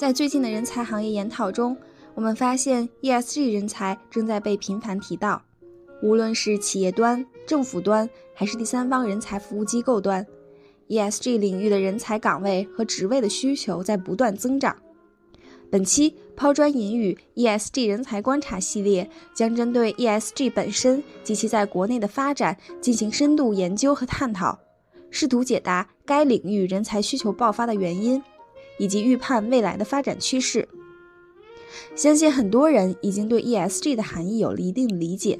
在最近的人才行业研讨中，我们发现 ESG 人才正在被频繁提到。无论是企业端、政府端，还是第三方人才服务机构端，ESG 领域的人才岗位和职位的需求在不断增长。本期抛砖引玉 ESG 人才观察系列将针对 ESG 本身及其在国内的发展进行深度研究和探讨，试图解答该领域人才需求爆发的原因，以及预判未来的发展趋势。相信很多人已经对 ESG 的含义有了一定的理解。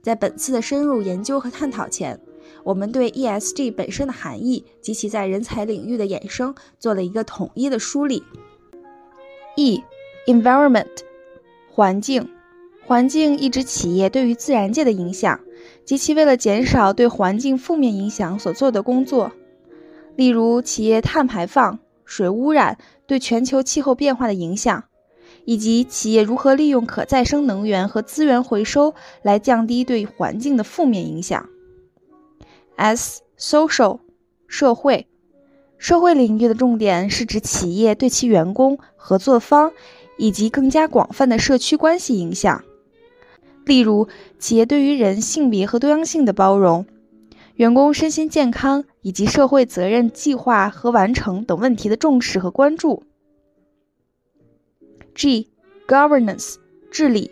在本次的深入研究和探讨前，我们对 ESG 本身的含义及其在人才领域的衍生做了一个统一的梳理。E，environment，环境，环境一指企业对于自然界的影响及其为了减少对环境负面影响所做的工作，例如企业碳排放、水污染对全球气候变化的影响，以及企业如何利用可再生能源和资源回收来降低对环境的负面影响。S，social，社会。社会领域的重点是指企业对其员工、合作方以及更加广泛的社区关系影响，例如企业对于人性别和多样性的包容、员工身心健康以及社会责任计划和完成等问题的重视和关注。G，governance，治理。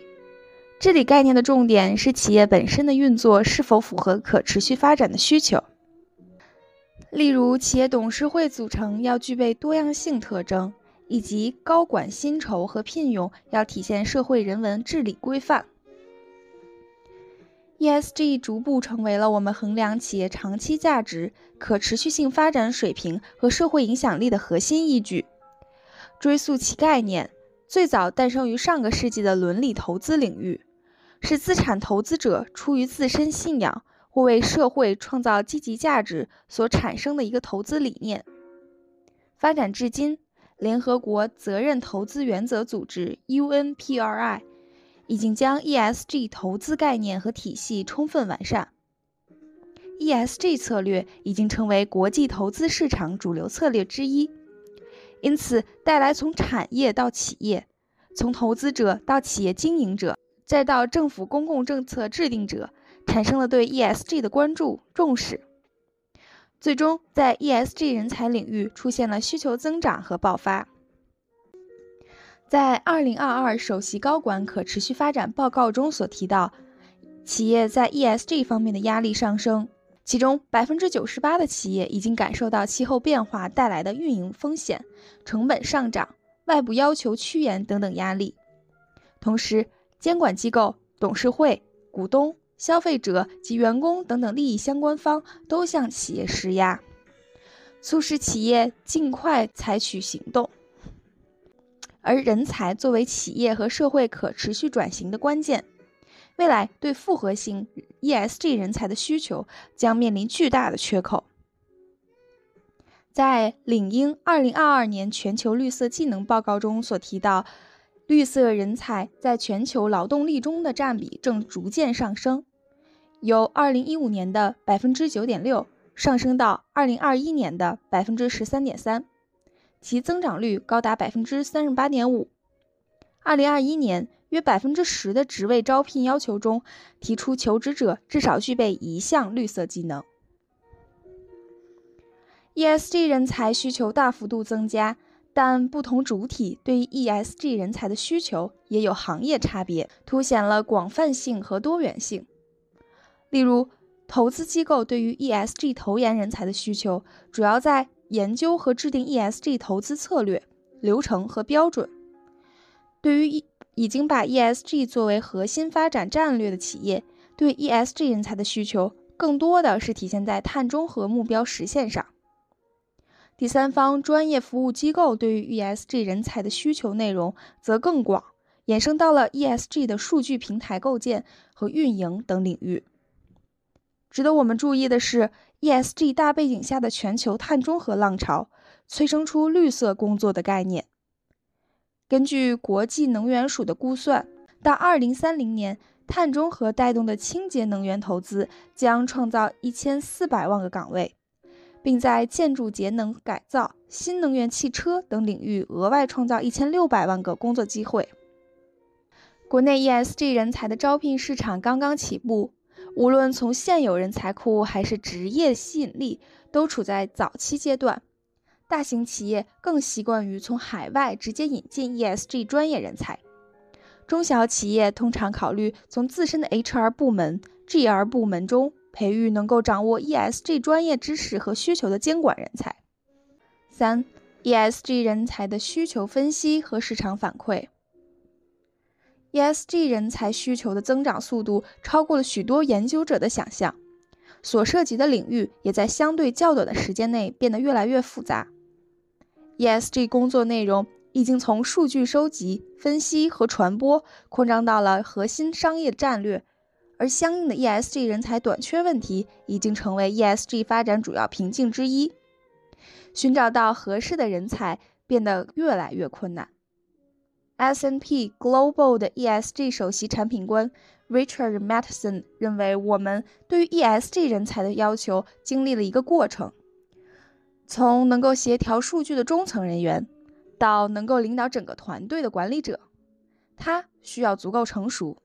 治理概念的重点是企业本身的运作是否符合可持续发展的需求。例如，企业董事会组成要具备多样性特征，以及高管薪酬和聘用要体现社会人文治理规范。ESG 逐步成为了我们衡量企业长期价值、可持续性发展水平和社会影响力的核心依据。追溯其概念，最早诞生于上个世纪的伦理投资领域，是资产投资者出于自身信仰。或为社会创造积极价值所产生的一个投资理念。发展至今，联合国责任投资原则组织 （UNPRI） 已经将 ESG 投资概念和体系充分完善。ESG 策略已经成为国际投资市场主流策略之一，因此带来从产业到企业，从投资者到企业经营者，再到政府公共政策制定者。产生了对 ESG 的关注重视，最终在 ESG 人才领域出现了需求增长和爆发。在2022首席高管可持续发展报告中所提到，企业在 ESG 方面的压力上升，其中98%的企业已经感受到气候变化带来的运营风险、成本上涨、外部要求趋严等等压力。同时，监管机构、董事会、股东。消费者及员工等等利益相关方都向企业施压，促使企业尽快采取行动。而人才作为企业和社会可持续转型的关键，未来对复合型 ESG 人才的需求将面临巨大的缺口。在领英2022年全球绿色技能报告中所提到，绿色人才在全球劳动力中的占比正逐渐上升。由二零一五年的百分之九点六上升到二零二一年的百分之十三点三，其增长率高达百分之三十八点五。二零二一年，约百分之十的职位招聘要求中提出求职者至少具备一项绿色技能。ESG 人才需求大幅度增加，但不同主体对于 ESG 人才的需求也有行业差别，凸显了广泛性和多元性。例如，投资机构对于 ESG 投研人才的需求，主要在研究和制定 ESG 投资策略、流程和标准。对于已已经把 ESG 作为核心发展战略的企业，对 ESG 人才的需求更多的是体现在碳中和目标实现上。第三方专业服务机构对于 ESG 人才的需求内容则更广，衍生到了 ESG 的数据平台构建和运营等领域。值得我们注意的是，ESG 大背景下的全球碳中和浪潮，催生出绿色工作的概念。根据国际能源署的估算，到2030年，碳中和带动的清洁能源投资将创造1400万个岗位，并在建筑节能改造、新能源汽车等领域额外创造一千六百万个工作机会。国内 ESG 人才的招聘市场刚刚起步，无论从现有人才库还是职业吸引力，都处在早期阶段。大型企业更习惯于从海外直接引进 ESG 专业人才，中小企业通常考虑从自身的 HR 部门、GR 部门中培育能够掌握 ESG 专业知识和需求的监管人才。三、ESG 人才的需求分析和市场反馈。ESG 人才需求的增长速度超过了许多研究者的想象，所涉及的领域也在相对较短的时间内变得越来越复杂。ESG 工作内容已经从数据收集、分析和传播扩张到了核心商业战略，而相应的 ESG 人才短缺问题已经成为 ESG 发展主要瓶颈之一。寻找到合适的人才变得越来越困难。S n P Global 的 ESG 首席产品官 Richard Matheson 认为，我们对于 ESG 人才的要求经历了一个过程。从能够协调数据的中层人员，到能够领导整个团队的管理者，他需要足够成熟，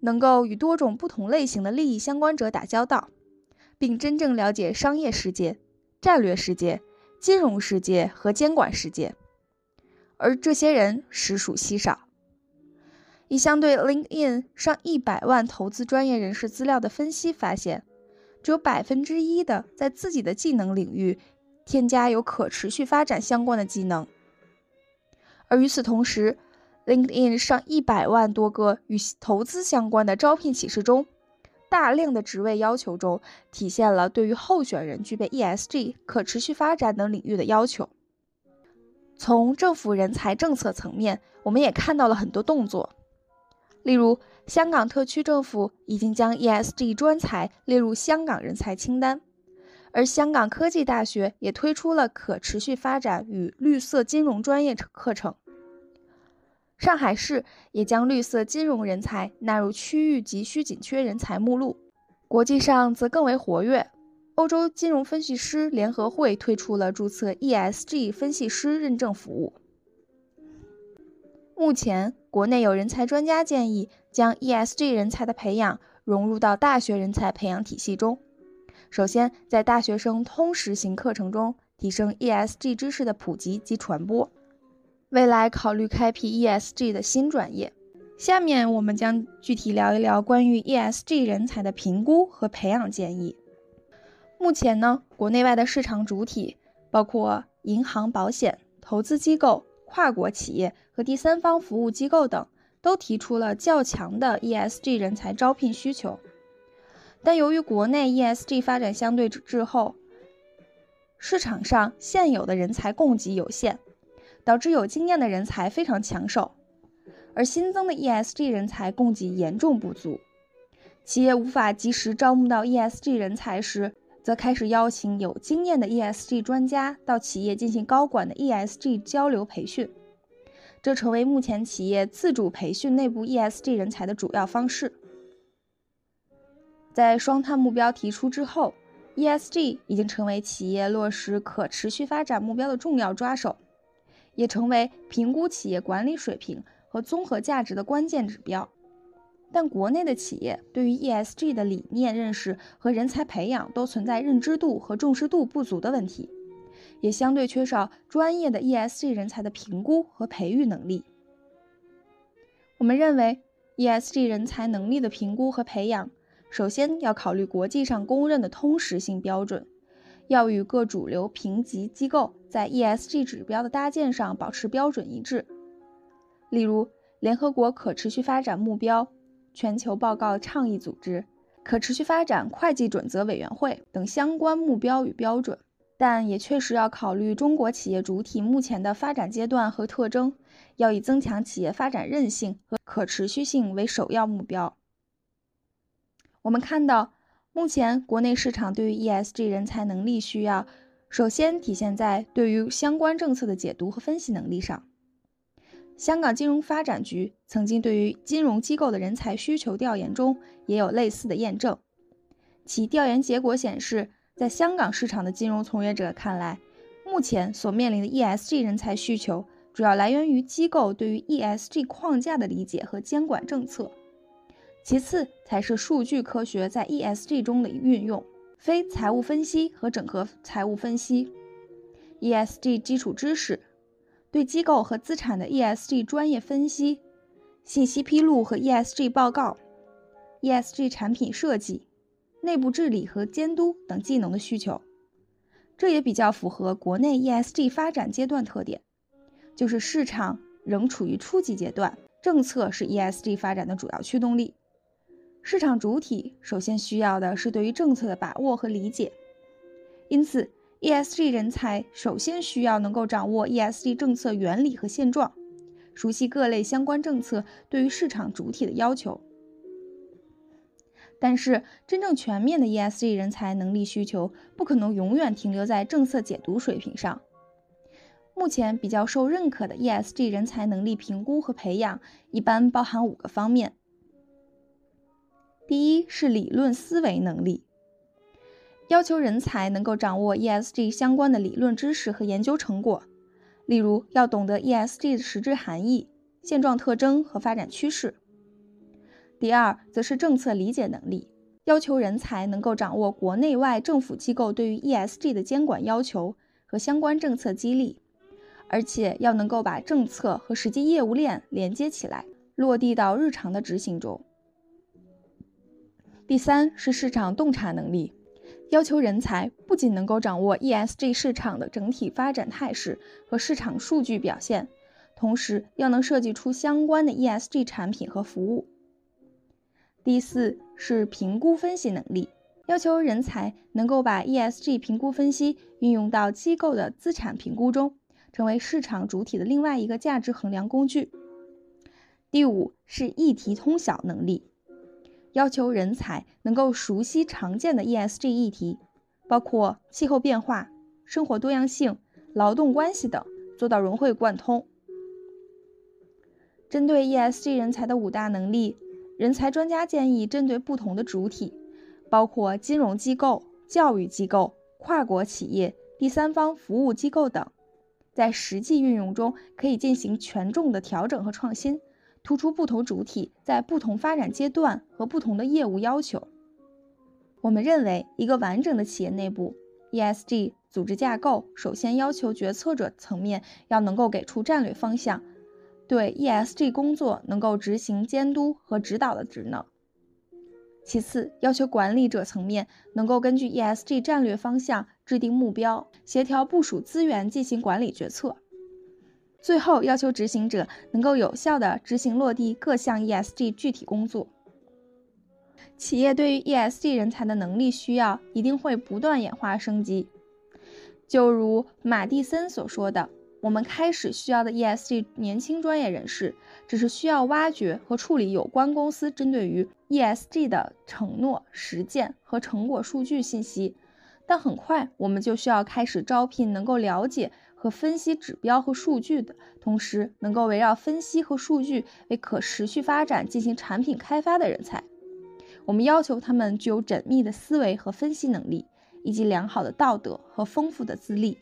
能够与多种不同类型的利益相关者打交道，并真正了解商业世界、战略世界、金融世界和监管世界。而这些人实属稀少。一项对 LinkedIn 上一百万投资专业人士资料的分析发现，只有百分之一的在自己的技能领域。添加有可持续发展相关的技能，而与此同时，LinkedIn 上一百万多个与投资相关的招聘启事中，大量的职位要求中体现了对于候选人具备 ESG、可持续发展等领域的要求。从政府人才政策层面，我们也看到了很多动作，例如香港特区政府已经将 ESG 专才列入香港人才清单。而香港科技大学也推出了可持续发展与绿色金融专业课程。上海市也将绿色金融人才纳入区域急需紧缺人才目录。国际上则更为活跃，欧洲金融分析师联合会推出了注册 ESG 分析师认证服务。目前，国内有人才专家建议将 ESG 人才的培养融入到大学人才培养体系中。首先，在大学生通识型课程中提升 ESG 知识的普及及传播。未来考虑开辟 ESG 的新专业。下面我们将具体聊一聊关于 ESG 人才的评估和培养建议。目前呢，国内外的市场主体，包括银行、保险、投资机构、跨国企业和第三方服务机构等，都提出了较强的 ESG 人才招聘需求。但由于国内 ESG 发展相对滞后，市场上现有的人才供给有限，导致有经验的人才非常抢手，而新增的 ESG 人才供给严重不足。企业无法及时招募到 ESG 人才时，则开始邀请有经验的 ESG 专家到企业进行高管的 ESG 交流培训，这成为目前企业自主培训内部 ESG 人才的主要方式。在双碳目标提出之后，ESG 已经成为企业落实可持续发展目标的重要抓手，也成为评估企业管理水平和综合价值的关键指标。但国内的企业对于 ESG 的理念认识和人才培养都存在认知度和重视度不足的问题，也相对缺少专业的 ESG 人才的评估和培育能力。我们认为，ESG 人才能力的评估和培养。首先要考虑国际上公认的通识性标准，要与各主流评级机构在 ESG 指标的搭建上保持标准一致。例如，联合国可持续发展目标、全球报告倡议组织、可持续发展会计准则委员会等相关目标与标准。但也确实要考虑中国企业主体目前的发展阶段和特征，要以增强企业发展韧性和可持续性为首要目标。我们看到，目前国内市场对于 ESG 人才能力需要，首先体现在对于相关政策的解读和分析能力上。香港金融发展局曾经对于金融机构的人才需求调研中也有类似的验证，其调研结果显示，在香港市场的金融从业者看来，目前所面临的 ESG 人才需求，主要来源于机构对于 ESG 框架的理解和监管政策，其次才是数据科学在 ESG 中的运用，非财务分析和整合财务分析，ESG 基础知识，对机构和资产的 ESG 专业分析，信息披露和 ESG 报告，ESG 产品设计，内部治理和监督等技能的需求。这也比较符合国内 ESG 发展阶段特点，就是市场仍处于初级阶段，政策是 ESG 发展的主要驱动力。市场主体首先需要的是对于政策的把握和理解，因此 ESG 人才首先需要能够掌握 ESG 政策原理和现状，熟悉各类相关政策对于市场主体的要求。但是，真正全面的 ESG 人才能力需求不可能永远停留在政策解读水平上。目前比较受认可的 ESG 人才能力评估和培养，一般包含五个方面。第一是理论思维能力，要求人才能够掌握 ESG 相关的理论知识和研究成果，例如要懂得 ESG 的实质含义、现状特征和发展趋势。第二，则是政策理解能力，要求人才能够掌握国内外政府机构对于 ESG 的监管要求和相关政策激励，而且要能够把政策和实际业务链连接起来，落地到日常的执行中。第三是市场洞察能力，要求人才不仅能够掌握 ESG 市场的整体发展态势和市场数据表现，同时要能设计出相关的 ESG 产品和服务。第四是评估分析能力，要求人才能够把 ESG 评估分析运用到机构的资产评估中，成为市场主体的另外一个价值衡量工具。第五是议题通晓能力，要求人才能够熟悉常见的 ESG 议题，包括气候变化、生活多样性、劳动关系等，做到融会贯通。针对 ESG 人才的五大能力。人才专家建议，针对不同的主体，包括金融机构、教育机构、跨国企业、第三方服务机构等，在实际运用中可以进行权重的调整和创新，突出不同主体在不同发展阶段和不同的业务要求。我们认为，一个完整的企业内部 ESG 组织架构，首先要求决策者层面要能够给出战略方向。对 ESG 工作能够执行监督和指导的职能。其次，要求管理者层面能够根据 ESG 战略方向制定目标，协调部署资源进行管理决策。最后，要求执行者能够有效地执行落地各项 ESG 具体工作。企业对于 ESG 人才的能力需要一定会不断演化升级。就如马蒂森所说的。我们开始需要的 ESG 年轻专业人士，只是需要挖掘和处理有关公司针对于 ESG 的承诺、实践和成果数据信息。但很快，我们就需要开始招聘能够了解和分析指标和数据的，同时能够围绕分析和数据为可持续发展进行产品开发的人才。我们要求他们具有缜密的思维和分析能力，以及良好的道德和丰富的资历。